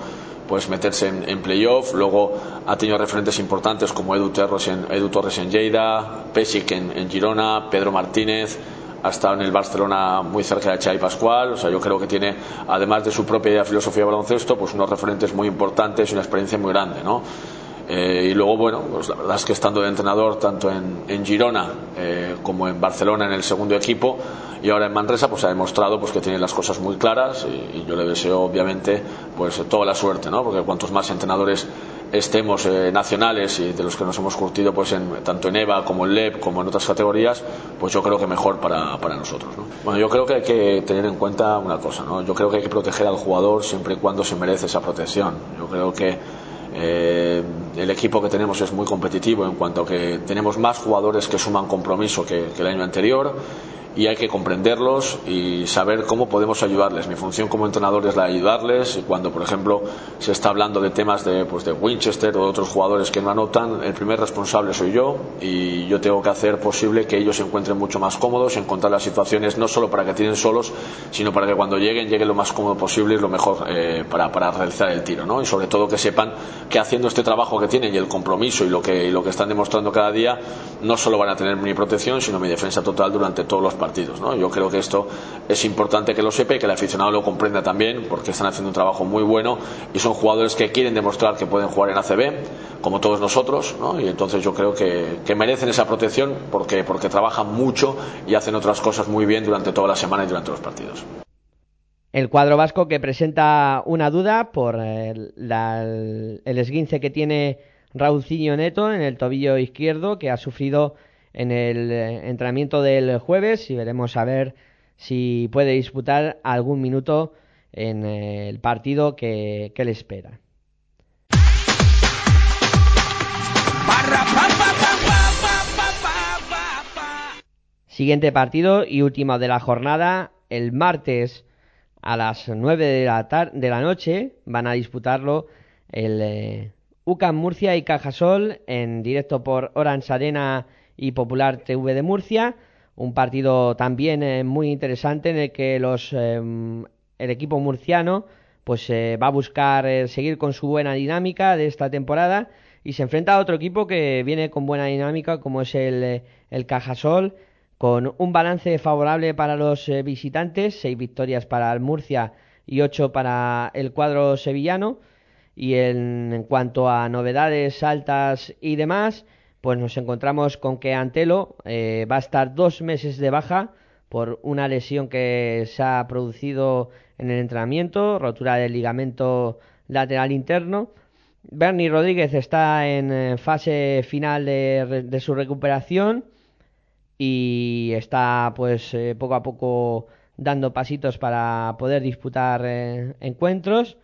pues meterse en, en playoff. Luego ha tenido referentes importantes como Edu Torres en, Edu Torres en Lleida, Pesic en, Girona, Pedro Martínez. Ha estado en el Barcelona muy cerca de Xavi Pascual. O sea, yo creo que tiene, además de su propia filosofía de baloncesto, pues unos referentes muy importantes y una experiencia muy grande, ¿no? Eh, y luego, bueno, pues la verdad es que estando de entrenador tanto en, Girona eh, como en Barcelona en el segundo equipo y ahora en Manresa, pues ha demostrado pues, que tiene las cosas muy claras y, y yo le deseo obviamente pues toda la suerte, ¿no? Porque cuantos más entrenadores estemos eh, nacionales y de los que nos hemos curtido pues en, tanto en EVA como en LEP como en otras categorías, pues yo creo que mejor para, para nosotros. ¿no? Bueno, yo creo que hay que tener en cuenta una cosa, ¿no? yo creo que hay que proteger al jugador siempre y cuando se merece esa protección. Yo creo que eh, el equipo que tenemos es muy competitivo en cuanto a que tenemos más jugadores que suman compromiso que, que el año anterior y hay que comprenderlos y saber cómo podemos ayudarles. Mi función como entrenador es la de ayudarles y cuando, por ejemplo, se está hablando de temas de, pues, de Winchester o de otros jugadores que no anotan, el primer responsable soy yo y yo tengo que hacer posible que ellos se encuentren mucho más cómodos, encontrar las situaciones no solo para que tienen solos, sino para que cuando lleguen lleguen lo más cómodo posible y lo mejor eh, para, para, realizar el tiro. ¿no? Y sobre todo que sepan que haciendo este trabajo que tienen y el compromiso y lo que, y lo que están demostrando cada día, no solo van a tener mi protección, sino mi defensa total durante todos los partidos. ¿no? Yo creo que esto es importante que lo sepa y que el aficionado lo comprenda también, porque están haciendo un trabajo muy bueno y son jugadores que quieren demostrar que pueden jugar en ACB, como todos nosotros, ¿no? y entonces yo creo que, merecen esa protección porque, porque trabajan mucho y hacen otras cosas muy bien durante toda la semana y durante los partidos. El cuadro vasco que presenta una duda por el, la, el esguince que tiene Raulcinho Neto en el tobillo izquierdo que ha sufrido en el entrenamiento del jueves y veremos a ver si puede disputar algún minuto en el partido que, le espera. Siguiente partido y último de la jornada, el martes a las 9 de la, de la noche van a disputarlo el eh, UCAM Murcia y Cajasol en directo por Orange Arena y Popular TV de Murcia. Un partido también eh, muy interesante en el que los, eh, el equipo murciano pues eh, va a buscar eh, seguir con su buena dinámica de esta temporada y se enfrenta a otro equipo que viene con buena dinámica como es el, el Cajasol con un balance favorable para los visitantes, seis victorias para el Murcia y ocho para el cuadro sevillano y en, en cuanto a novedades altas y demás pues nos encontramos con que Antelo eh, va a estar dos meses de baja por una lesión que se ha producido en el entrenamiento, rotura del ligamento lateral interno. Bernie Rodríguez está en fase final de, su recuperación y está pues eh, poco a poco dando pasitos para poder disputar eh, encuentros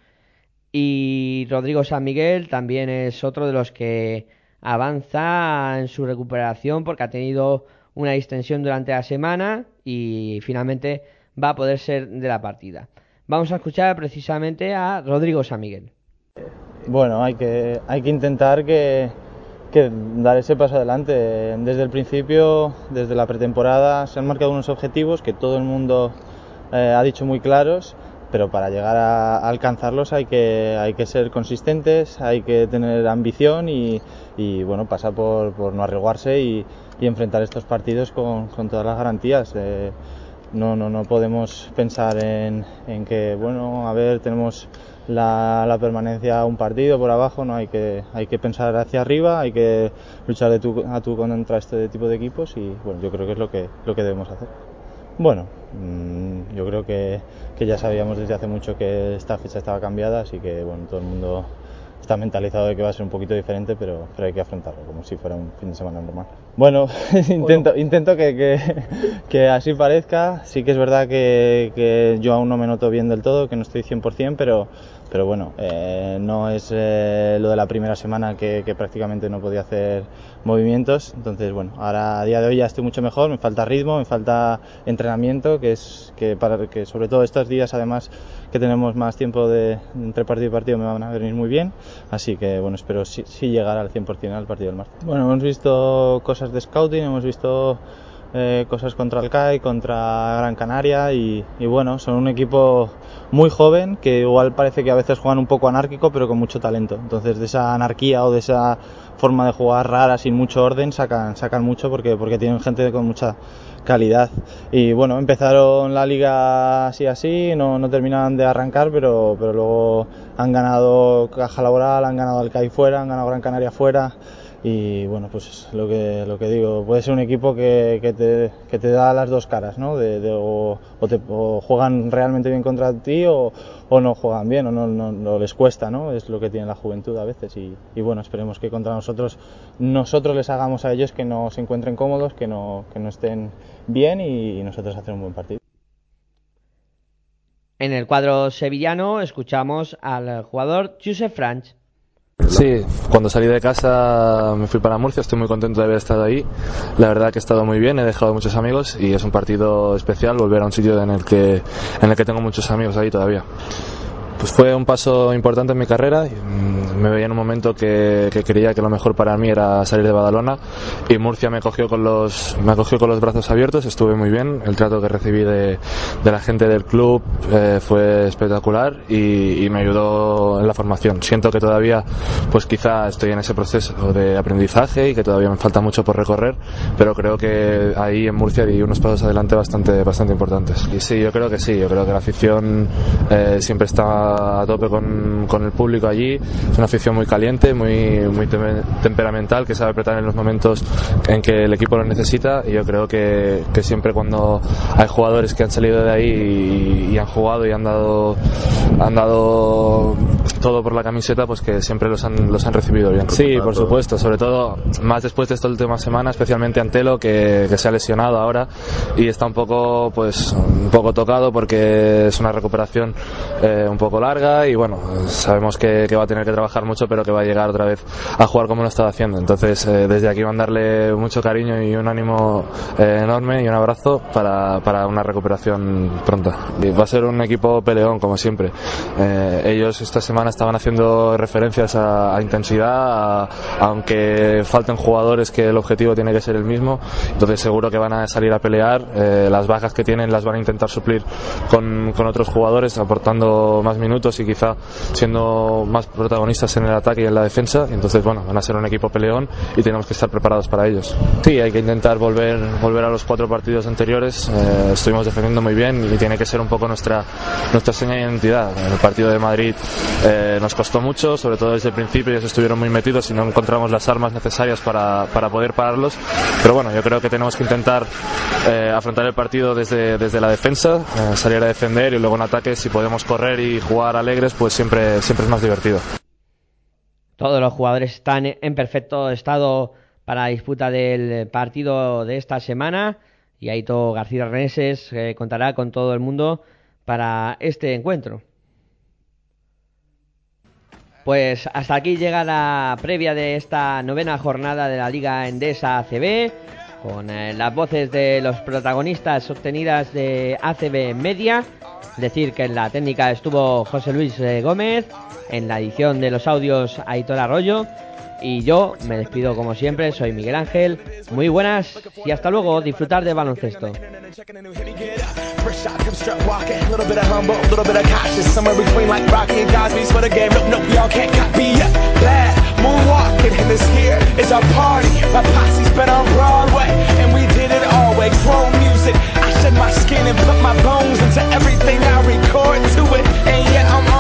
y Rodrigo San Miguel también es otro de los que avanza en su recuperación porque ha tenido una distensión durante la semana y finalmente va a poder ser de la partida. Vamos a escuchar precisamente a Rodrigo San Miguel. Bueno, hay que, hay que intentar que, dar ese paso adelante. Desde el principio, desde la pretemporada, se han marcado unos objetivos que todo el mundo eh, ha dicho muy claros pero para llegar a, alcanzarlos hay que, hay que ser consistentes, hay que tener ambición y, y bueno, pasar por, por no arriesgarse y, y, enfrentar estos partidos con, con todas las garantías. Eh, no, no, no podemos pensar en, en, que, bueno, a ver, tenemos la, la, permanencia un partido por abajo, no hay que, hay que pensar hacia arriba, hay que luchar de tu, a tu contra este tipo de equipos y bueno, yo creo que es lo que, lo que debemos hacer. Bueno, mmm, yo creo que, que, ya sabíamos desde hace mucho que esta fecha estaba cambiada, así que bueno, todo el mundo está mentalizado de que va a ser un poquito diferente, pero, pero hay que afrontarlo como si fuera un fin de semana normal. Bueno, (laughs) intento, intento que, que, que, así parezca. Sí que es verdad que, que yo aún no me noto bien del todo, que no estoy 100%, pero, pero bueno, eh, no es eh, lo de la primera semana que, que, prácticamente no podía hacer movimientos. Entonces, bueno, ahora a día de hoy ya estoy mucho mejor, me falta ritmo, me falta entrenamiento, que es que, para, que sobre todo estos días además que tenemos más tiempo de entre partido y partido me van a venir muy bien. Así que, bueno, espero sí, sí llegar al 100% al partido del martes. Bueno, hemos visto cosas de scouting, hemos visto eh, cosas contra el CAI, contra Gran Canaria y, y, bueno, son un equipo muy joven que igual parece que a veces juegan un poco anárquico pero con mucho talento. Entonces de esa anarquía o de esa forma de jugar rara sin mucho orden sacan, sacan mucho porque, porque tienen gente con mucha calidad. Y bueno, empezaron la liga así así, no, no terminaban de arrancar, pero, pero luego han ganado Caja Laboral, han ganado Alcai fuera, han ganado Gran Canaria fuera y bueno, pues lo que, lo que digo, puede ser un equipo que, te, da las dos caras, ¿no? De, o, te, o, juegan realmente bien contra ti o, no juegan bien o no, no, les cuesta, ¿no? Es lo que tiene la juventud a veces y, bueno, esperemos que contra nosotros nosotros les hagamos a ellos que no se encuentren cómodos, que no, que no estén bien y, nosotros hacer un buen partido. En el cuadro sevillano escuchamos al jugador Josep Franch. Sí, cuando salí de casa me fui para Murcia, estoy muy contento de haber estado ahí. La verdad que he estado muy bien, he dejado muchos amigos y es un partido especial volver a un sitio en el que, en el que tengo muchos amigos ahí todavía. Pues fue un paso importante en mi carrera. Me veía en un momento que, que, creía que lo mejor para mí era salir de Badalona y Murcia me cogió con los, me acogió con los brazos abiertos. Estuve muy bien. El trato que recibí de, de la gente del club eh, fue espectacular y, y, me ayudó en la formación. Siento que todavía, pues quizá estoy en ese proceso de aprendizaje y que todavía me falta mucho por recorrer, pero creo que ahí en Murcia di unos pasos adelante bastante, bastante importantes. Y sí, yo creo que sí. Yo creo que la afición eh, siempre está a tope con, con, el público allí. Es una afición muy caliente, muy, muy temperamental, que sabe apretar en los momentos en que el equipo lo necesita. Y yo creo que, que siempre cuando hay jugadores que han salido de ahí y, y, han jugado y han dado, han dado todo por la camiseta, pues que siempre los han, los han recibido bien. Sí, por supuesto, sobre todo más después de esta última semana, especialmente Antelo, que, que se ha lesionado ahora y está un poco, pues, un poco tocado porque es una recuperación eh, un poco larga y bueno, sabemos que, que, va a tener que trabajar mucho, pero que va a llegar otra vez a jugar como lo estaba haciendo. Entonces, eh, desde aquí mandarle mucho cariño y un ánimo eh, enorme y un abrazo para, para, una recuperación pronta. Y va a ser un equipo peleón, como siempre. Eh, ellos esta semana estaban haciendo referencias a, a intensidad, a, aunque falten jugadores que el objetivo tiene que ser el mismo. Entonces, seguro que van a salir a pelear. Eh, las bajas que tienen las van a intentar suplir con, con otros jugadores, aportando más minutos y quizá siendo más protagonistas en el ataque y en la defensa. Entonces, bueno, van a ser un equipo peleón y tenemos que estar preparados para ellos. Sí, hay que intentar volver, volver a los cuatro partidos anteriores. Eh, estuvimos defendiendo muy bien y tiene que ser un poco nuestra, nuestra seña de identidad. En el partido de Madrid eh, nos costó mucho, sobre todo desde el principio, ellos estuvieron muy metidos y no encontramos las armas necesarias para, para poder pararlos. Pero bueno, yo creo que tenemos que intentar eh, afrontar el partido desde, desde la defensa, salir a defender y luego en ataque si podemos correr y jugar alegres, pues siempre, siempre es más divertido. Todos los jugadores están en perfecto estado para la disputa del partido de esta semana y Aito García Reneses eh, contará con todo el mundo para este encuentro. Pues hasta aquí llega la previa de esta novena jornada de la Liga Endesa ACB con eh, las voces de los protagonistas obtenidas de ACB Media. Decir que en la técnica estuvo José Luis eh, Gómez, en la edición de los audios Aitor Arroyo y yo me despido como siempre, soy Miguel Ángel. Muy buenas y hasta luego, disfrutar de baloncesto. Shed my skin and put my bones into everything I record to it. And yet I'm